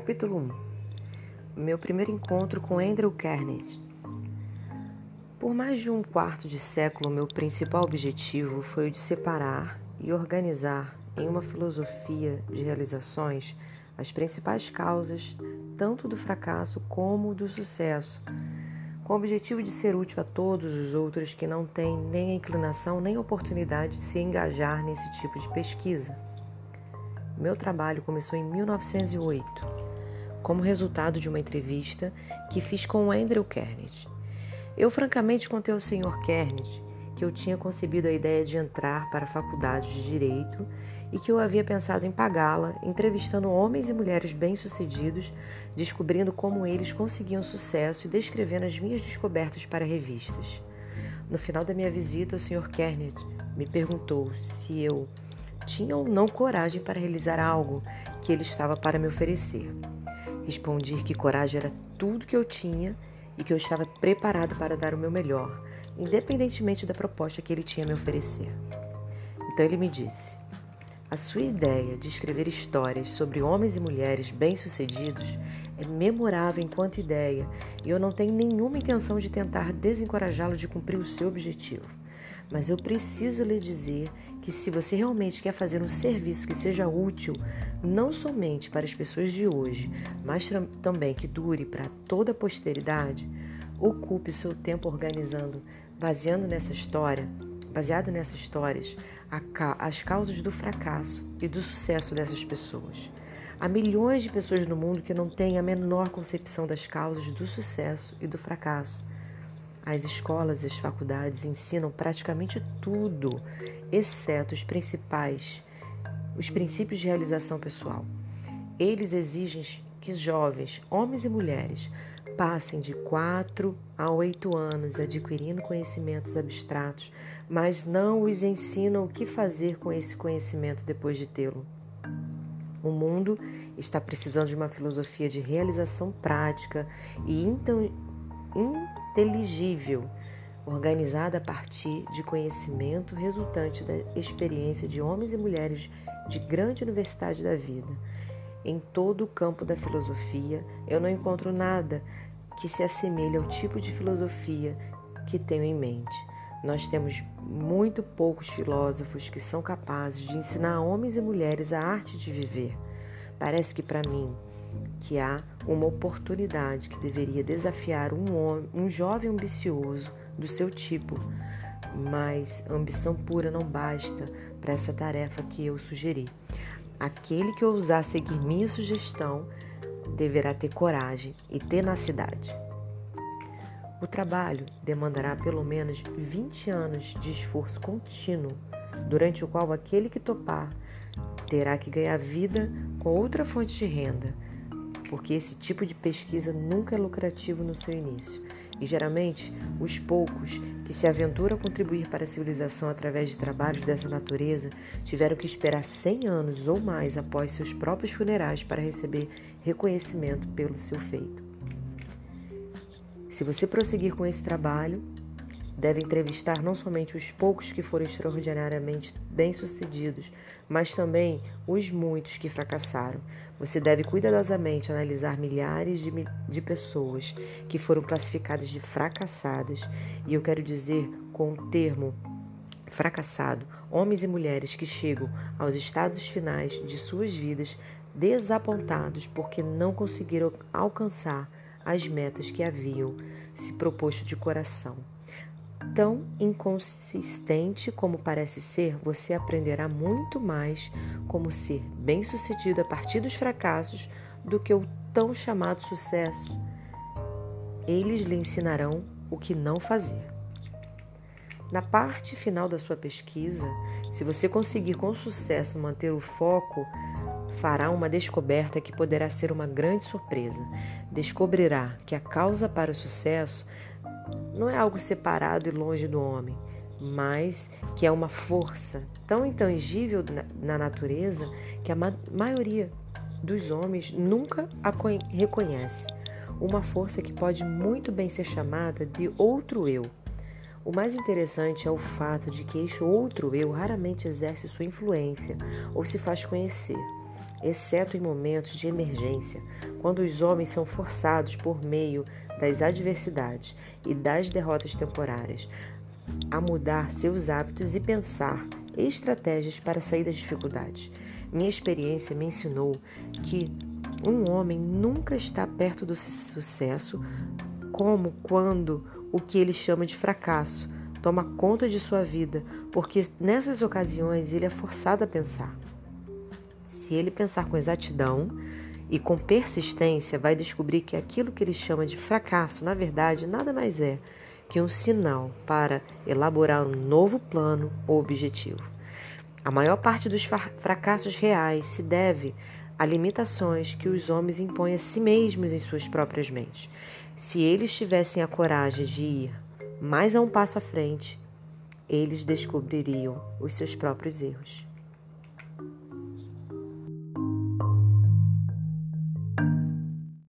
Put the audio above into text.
Capítulo 1 Meu primeiro encontro com Andrew Carnegie. Por mais de um quarto de século, meu principal objetivo foi o de separar e organizar em uma filosofia de realizações as principais causas tanto do fracasso como do sucesso, com o objetivo de ser útil a todos os outros que não têm nem a inclinação nem a oportunidade de se engajar nesse tipo de pesquisa. Meu trabalho começou em 1908 como resultado de uma entrevista que fiz com Andrew Carnegie. Eu francamente contei ao Sr. Carnegie que eu tinha concebido a ideia de entrar para a faculdade de Direito e que eu havia pensado em pagá-la, entrevistando homens e mulheres bem-sucedidos, descobrindo como eles conseguiam sucesso e descrevendo as minhas descobertas para revistas. No final da minha visita, o Sr. Carnegie me perguntou se eu tinha ou não coragem para realizar algo que ele estava para me oferecer. Respondi que coragem era tudo que eu tinha e que eu estava preparado para dar o meu melhor, independentemente da proposta que ele tinha a me oferecer. Então ele me disse: A sua ideia de escrever histórias sobre homens e mulheres bem-sucedidos é memorável enquanto ideia e eu não tenho nenhuma intenção de tentar desencorajá-lo de cumprir o seu objetivo. Mas eu preciso lhe dizer que se você realmente quer fazer um serviço que seja útil, não somente para as pessoas de hoje, mas também que dure para toda a posteridade, ocupe o seu tempo organizando, baseando nessa história, baseado nessas histórias, as causas do fracasso e do sucesso dessas pessoas. Há milhões de pessoas no mundo que não têm a menor concepção das causas do sucesso e do fracasso. As escolas e as faculdades ensinam praticamente tudo, exceto os principais, os princípios de realização pessoal. Eles exigem que jovens, homens e mulheres, passem de 4 a 8 anos adquirindo conhecimentos abstratos, mas não os ensinam o que fazer com esse conhecimento depois de tê-lo. O mundo está precisando de uma filosofia de realização prática e então inteligível, organizada a partir de conhecimento resultante da experiência de homens e mulheres de grande universidade da vida. Em todo o campo da filosofia, eu não encontro nada que se assemelhe ao tipo de filosofia que tenho em mente. Nós temos muito poucos filósofos que são capazes de ensinar homens e mulheres a arte de viver. Parece que para mim, que há uma oportunidade que deveria desafiar um, homem, um jovem ambicioso do seu tipo, mas ambição pura não basta para essa tarefa que eu sugeri. Aquele que ousar seguir minha sugestão deverá ter coragem e tenacidade. O trabalho demandará pelo menos 20 anos de esforço contínuo, durante o qual aquele que topar terá que ganhar vida com outra fonte de renda porque esse tipo de pesquisa nunca é lucrativo no seu início. E geralmente, os poucos que se aventuram a contribuir para a civilização através de trabalhos dessa natureza tiveram que esperar 100 anos ou mais após seus próprios funerais para receber reconhecimento pelo seu feito. Se você prosseguir com esse trabalho, deve entrevistar não somente os poucos que foram extraordinariamente bem-sucedidos, mas também os muitos que fracassaram. Você deve cuidadosamente analisar milhares de, de pessoas que foram classificadas de fracassadas, e eu quero dizer com o termo fracassado, homens e mulheres que chegam aos estados finais de suas vidas desapontados porque não conseguiram alcançar as metas que haviam se proposto de coração. Tão inconsistente como parece ser, você aprenderá muito mais como ser bem-sucedido a partir dos fracassos do que o tão chamado sucesso. Eles lhe ensinarão o que não fazer. Na parte final da sua pesquisa, se você conseguir com sucesso manter o foco, fará uma descoberta que poderá ser uma grande surpresa. Descobrirá que a causa para o sucesso não é algo separado e longe do homem, mas que é uma força tão intangível na natureza que a ma maioria dos homens nunca a reconhece. Uma força que pode muito bem ser chamada de outro eu. O mais interessante é o fato de que este outro eu raramente exerce sua influência ou se faz conhecer. Exceto em momentos de emergência, quando os homens são forçados por meio das adversidades e das derrotas temporárias a mudar seus hábitos e pensar estratégias para sair das dificuldades. Minha experiência me ensinou que um homem nunca está perto do sucesso como quando o que ele chama de fracasso toma conta de sua vida, porque nessas ocasiões ele é forçado a pensar. Se ele pensar com exatidão e com persistência, vai descobrir que aquilo que ele chama de fracasso, na verdade, nada mais é que um sinal para elaborar um novo plano ou objetivo. A maior parte dos fracassos reais se deve a limitações que os homens impõem a si mesmos em suas próprias mentes. Se eles tivessem a coragem de ir mais a um passo à frente, eles descobririam os seus próprios erros.